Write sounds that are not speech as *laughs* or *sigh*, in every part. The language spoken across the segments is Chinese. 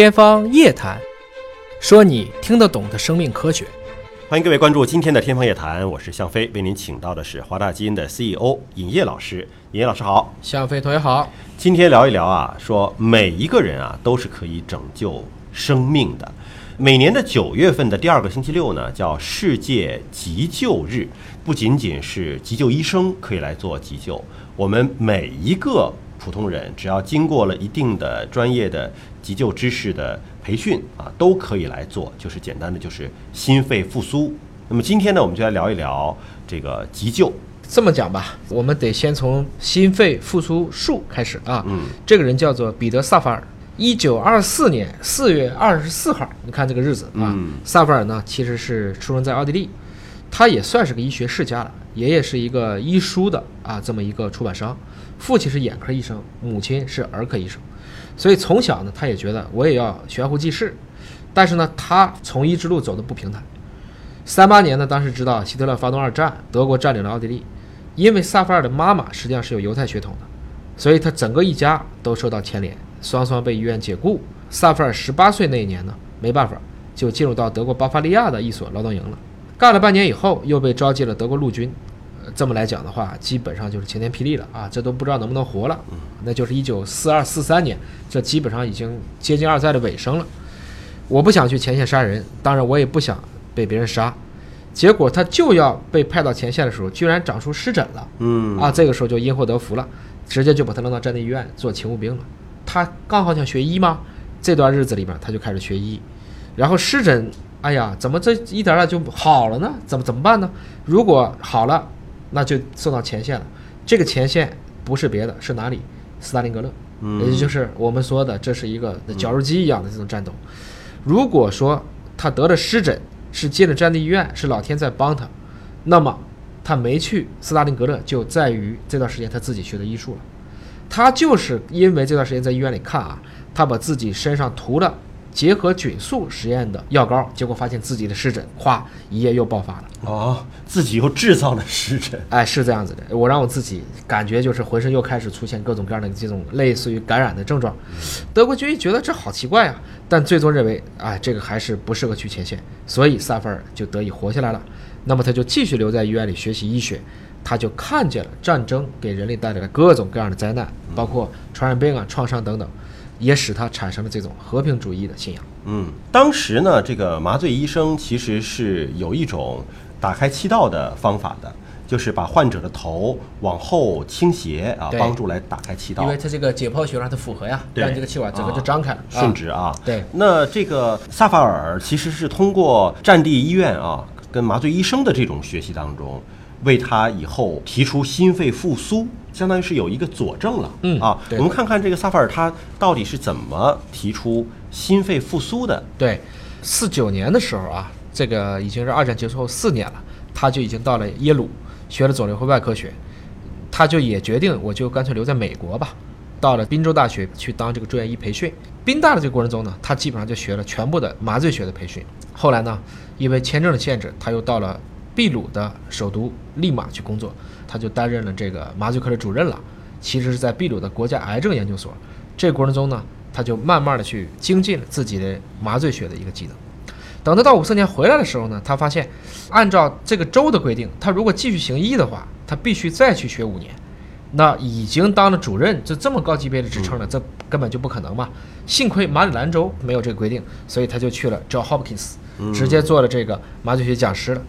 天方夜谭，说你听得懂的生命科学。欢迎各位关注今天的《天方夜谭》，我是向飞，为您请到的是华大基因的 CEO 尹烨老师。尹烨老师好，向飞同学好。今天聊一聊啊，说每一个人啊都是可以拯救生命的。每年的九月份的第二个星期六呢，叫世界急救日，不仅仅是急救医生可以来做急救，我们每一个普通人，只要经过了一定的专业的急救知识的培训啊，都可以来做，就是简单的就是心肺复苏。那么今天呢，我们就来聊一聊这个急救。这么讲吧，我们得先从心肺复苏术开始啊。嗯，这个人叫做彼得·萨法尔，一九二四年四月二十四号，你看这个日子啊。嗯萨法尔呢，其实是出生在奥地利，他也算是个医学世家了，爷爷是一个医书的啊这么一个出版商，父亲是眼科医生，母亲是儿科医生，所以从小呢，他也觉得我也要悬壶济世，但是呢，他从医之路走得不平坦。三八年呢，当时知道希特勒发动二战，德国占领了奥地利，因为萨法尔的妈妈实际上是有犹太血统的，所以他整个一家都受到牵连，双双被医院解雇。萨法尔十八岁那一年呢，没办法，就进入到德国巴伐利亚的一所劳动营了。干了半年以后，又被招进了德国陆军。呃这么来讲的话，基本上就是晴天霹雳了啊！这都不知道能不能活了。那就是一九四二四三年，这基本上已经接近二战的尾声了。我不想去前线杀人，当然我也不想被别人杀。结果他就要被派到前线的时候，居然长出湿疹了。嗯啊，这个时候就因祸得福了，直接就把他扔到战地医院做勤务兵了。他刚好想学医吗，这段日子里面他就开始学医，然后湿疹，哎呀，怎么这一点点就好了呢？怎么怎么办呢？如果好了，那就送到前线了。这个前线不是别的，是哪里？斯大林格勒，嗯也就是我们说的，这是一个绞肉机一样的这种战斗。如果说他得了湿疹，是进了战地医院，是老天在帮他，那么他没去斯大林格勒，就在于这段时间他自己学的医术了。他就是因为这段时间在医院里看啊，他把自己身上涂了结合菌素实验的药膏，结果发现自己的湿疹，咵一夜又爆发了。哦，自己又制造了湿疹。哎，是这样子的，我让我自己感觉就是浑身又开始出现各种各样的这种类似于感染的症状。德国军医觉得这好奇怪呀、但最终认为，哎，这个还是不适合去前线，所以萨菲尔就得以活下来了。那么他就继续留在医院里学习医学，他就看见了战争给人类带来的各种各样的灾难，包括传染病啊、创伤等等，也使他产生了这种和平主义的信仰。嗯，当时呢，这个麻醉医生其实是有一种打开气道的方法的，就是把患者的头往后倾斜啊，帮助来打开气道。因为。它这个解剖学让它符合呀，对让这个气管整个就啊张开了，顺直啊，对。那这个萨法尔其实是通过战地医院啊，跟麻醉医生的这种学习当中，为他以后提出心肺复苏，相当于是有一个佐证了。嗯啊，我们看看这个萨法尔他到底是怎么提出心肺复苏的。对，四九年的时候啊，这个已经是二战结束后四年了，他就已经到了耶鲁学了肿瘤和外科学，他就也决定我就干脆留在美国吧，到了宾州大学去当这个住院医培训。宾大的这个过程中呢，他基本上就学了全部的麻醉学的培训。后来呢，因为签证的限制，他又到了秘鲁的首都利马去工作，他就担任了这个麻醉科的主任了。其实是在秘鲁的国家癌症研究所。这个过程中呢，他就慢慢的去精进了自己的麻醉学的一个技能。等他到五四年回来的时候呢，他发现，按照这个州的规定，他如果继续行医的话，他必须再去学五年。那已经当了主任，就这么高级别的职称了，这根本就不可能嘛。幸亏马里兰州没有这个规定，所以他就去了 John Hopkins，直接做了这个麻醉学讲师了。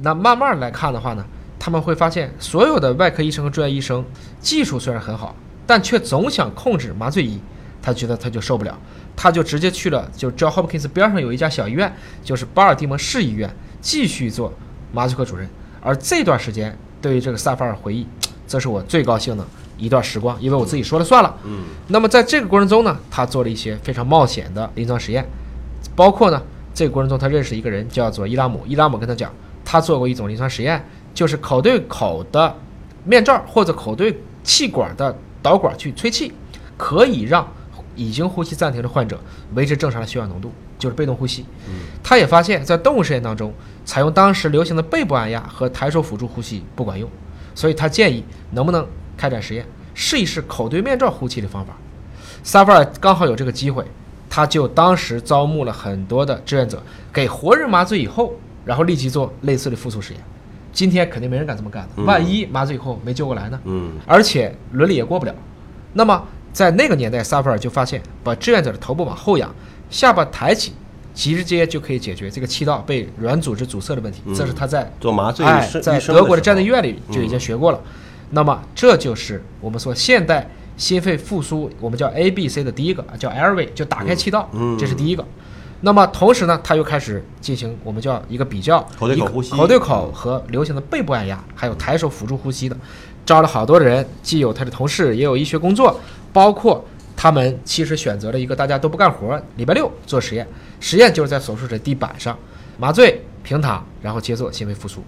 那慢慢来看的话呢，他们会发现，所有的外科医生和住院医生技术虽然很好，但却总想控制麻醉医，他觉得他就受不了，他就直接去了，就 John Hopkins 边上有一家小医院，就是巴尔的摩市医院，继续做麻醉科主任。而这段时间，对于这个萨法尔回忆，这是我最高兴的一段时光，因为我自己说了算了。嗯那么在这个过程中呢，他做了一些非常冒险的临床实验，包括呢，这个过程中他认识一个人叫做伊拉姆，伊拉姆跟他讲，他做过一种临床实验，就是口对口的面罩或者口对气管的导管去吹气，可以让已经呼吸暂停的患者维持正常的血氧浓度，就是被动呼吸。他也发现，在动物实验当中，采用当时流行的背部按压和抬手辅助呼吸不管用，所以他建议能不能开展实验，试一试口对面罩呼气的方法。萨法尔刚好有这个机会，他就当时招募了很多的志愿者，给活人麻醉以后，然后立即做类似的复苏实验。今天肯定没人敢这么干的，万一麻醉以后没救过来呢？嗯，而且伦理也过不了。那么在那个年代，萨菲尔就发现，把志愿者的头部往后仰，下巴抬起，直接就可以解决这个气道被软组织阻塞的问题。这是他在做麻醉哎，生在德国的战地医院里就已经学过了。那么这就是我们说现代心肺复苏，我们叫 A B C 的第一个，叫 airway，就打开气道，嗯这是第一个。那么同时呢，他又开始进行我们叫一个比较，口对口呼吸口对口和流行的背部按压，还有抬手辅助呼吸的，招了好多人，既有他的同事，也有医学工作，包括他们其实选择了一个大家都不干活，礼拜六做实验，实验就是在手术室地板上麻醉平躺，然后接受心肺复苏。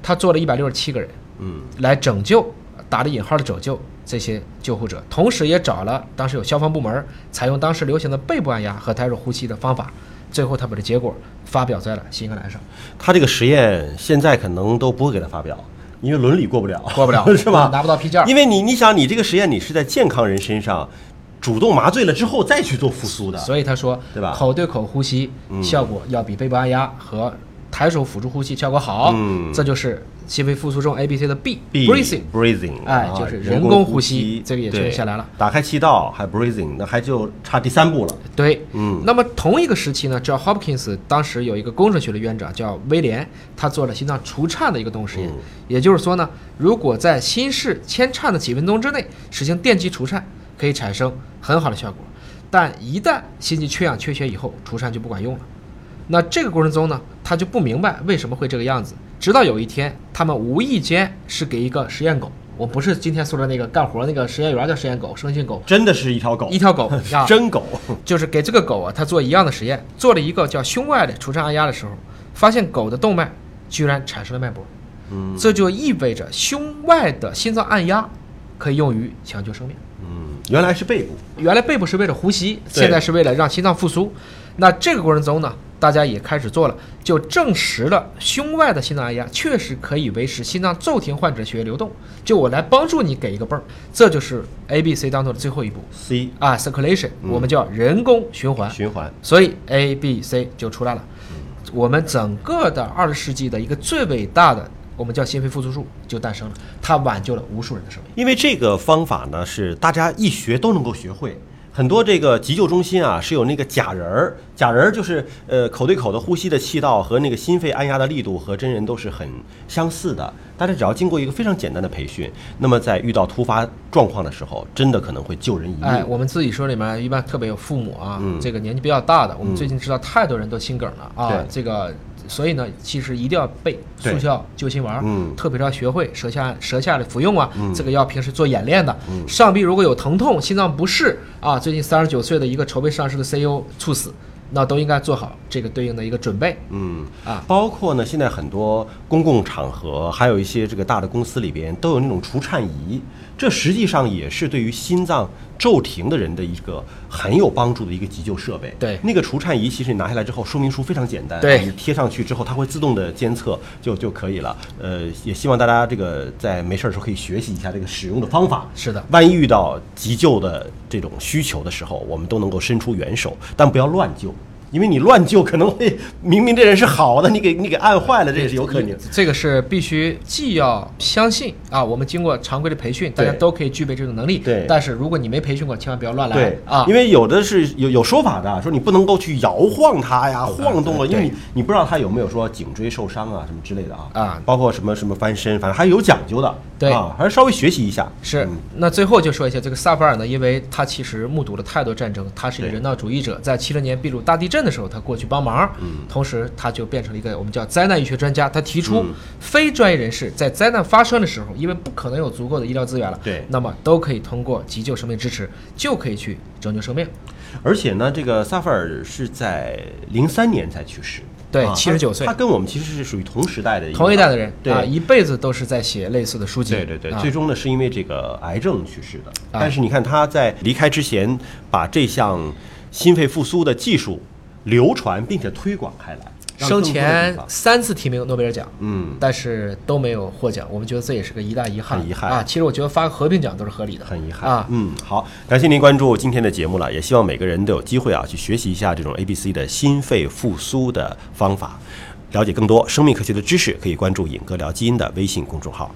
他做了一百六十七个人，嗯，来拯救打了引号的拯救这些救护者，同时也找了当时有消防部门采用当时流行的背部按压和抬手呼吸的方法，最后他把这结果发表在了新英格兰上，他这个实验现在可能都不会给他发表，因为伦理过不了，过不了 *laughs* 是吧？拿不到批件儿因为你你想，你这个实验你是在健康人身上主动麻醉了之后再去做复苏的，所以他说，对吧口对口呼吸嗯效果要比背部按压和抬手辅助呼吸效果好，嗯这就是心肺复苏中 A B C 的 B B breathing。breathing，哎啊就是人工呼吸吸，这个也确对定下来了。打开气道还 breathing，那还就差第三步了。对，嗯那么同一个时期呢，叫 Hopkins 当时有一个工程学的院长叫威廉，他做了心脏除颤的一个动物实验。嗯也就是说呢，如果在心室牵颤的几分钟之内实行电击除颤，可以产生很好的效果。但一旦心肌缺氧缺血以后，除颤就不管用了。那这个过程中呢，他就不明白为什么会这个样子。直到有一天，他们无意间是给一个实验狗，我不是今天说的那个干活那个实验员叫实验狗，生性狗，真的是一条狗，一条狗 *laughs* 啊，真狗，就是给这个狗啊，它做一样的实验，做了一个叫胸外的除颤按压的时候，发现狗的动脉居然产生了脉搏，嗯。这就意味着胸外的心脏按压可以用于抢救生命。嗯，原来是背部，原来背部是为了呼吸，现在是为了让心脏复苏。那这个过程中呢，大家也开始做了，就证实了胸外的心脏按压确实可以维持心脏骤停患者血液流动。就我来帮助你给一个泵儿，这就是 A、B、C 当中的最后一步 C 啊，circulation，嗯我们叫人工循环。循环，所以 A、B、C 就出来了。我们整个的二十世纪的一个最伟大的，我们叫心肺复苏术就诞生了，它挽救了无数人的生命。因为这个方法呢是大家一学都能够学会。很多这个急救中心啊是有那个假人儿，假人儿就是呃口对口的呼吸的气道和那个心肺按压的力度和真人都是很相似的。大家只要经过一个非常简单的培训，那么在遇到突发状况的时候，真的可能会救人一命。哎，我们自己说里面一般特别有父母啊，嗯这个年纪比较大的，我们嗯最近知道太多人都心梗了啊，这个。所以呢，其实一定要备速效救心丸，嗯。特别是要学会舌下舌下的服用啊，嗯。这个要平时做演练的。嗯。上臂如果有疼痛、心脏不适啊，最近三十九岁的一个筹备上市的 CEO 猝死，那都应该做好这个对应的一个准备。嗯，啊。包括呢，现在很多公共场合，还有一些这个大的公司里边都有那种除颤仪，这实际上也是对于心脏骤停的人的一个很有帮助的一个急救设备。对那个除颤仪其实你拿下来之后，说明书非常简单，对你贴上去之后，它会自动的监测就就可以了。呃，也希望大家这个在没事儿的时候可以学习一下这个使用的方法。是的，万一遇到急救的这种需求的时候，我们都能够伸出援手，但不要乱救，因为你乱救可能会明明这人是好的，你给你给按坏了，这也是有可能。这个是必须既要相信啊，我们经过常规的培训，大家都可以具备这种能力。对但是如果你没培训过，千万不要乱来对啊，因为有的是有有说法的，说你不能够去摇晃它呀，晃动了，因为你你不知道它有没有说颈椎受伤啊什么之类的啊啊包括什么什么翻身，反正还是有讲究的，对啊，还是稍微学习一下。是嗯，那最后就说一下这个萨菲尔呢，因为他其实目睹了太多战争，他是一个人道主义者，在七零年秘鲁大地震的时候，他过去帮忙，嗯。同时他就变成了一个我们叫灾难医学专家，他提出嗯。非专业人士在灾难发生的时候，因为不可能有足够的医疗资源了，对。那么都可以通过急救生命支持，就可以去拯救生命。而且呢，这个萨菲尔是在零三年才去世，对七十九岁。他他跟我们其实是属于同时代的一同一代的人对。啊，一辈子都是在写类似的书籍。对对对，啊。最终呢是因为这个癌症去世的。啊。但是你看他在离开之前，把这项心肺复苏的技术流传并且推广开来，生前三次提名诺贝尔奖，嗯，但是都没有获奖，我们觉得这也是个一大遗憾，很遗憾啊。其实我觉得发个和平奖都是合理的，很遗憾啊。嗯，好，感谢您关注今天的节目了，也希望每个人都有机会啊去学习一下这种 A B C 的心肺复苏的方法，了解更多生命科学的知识，可以关注“尹哥聊基因”的微信公众号。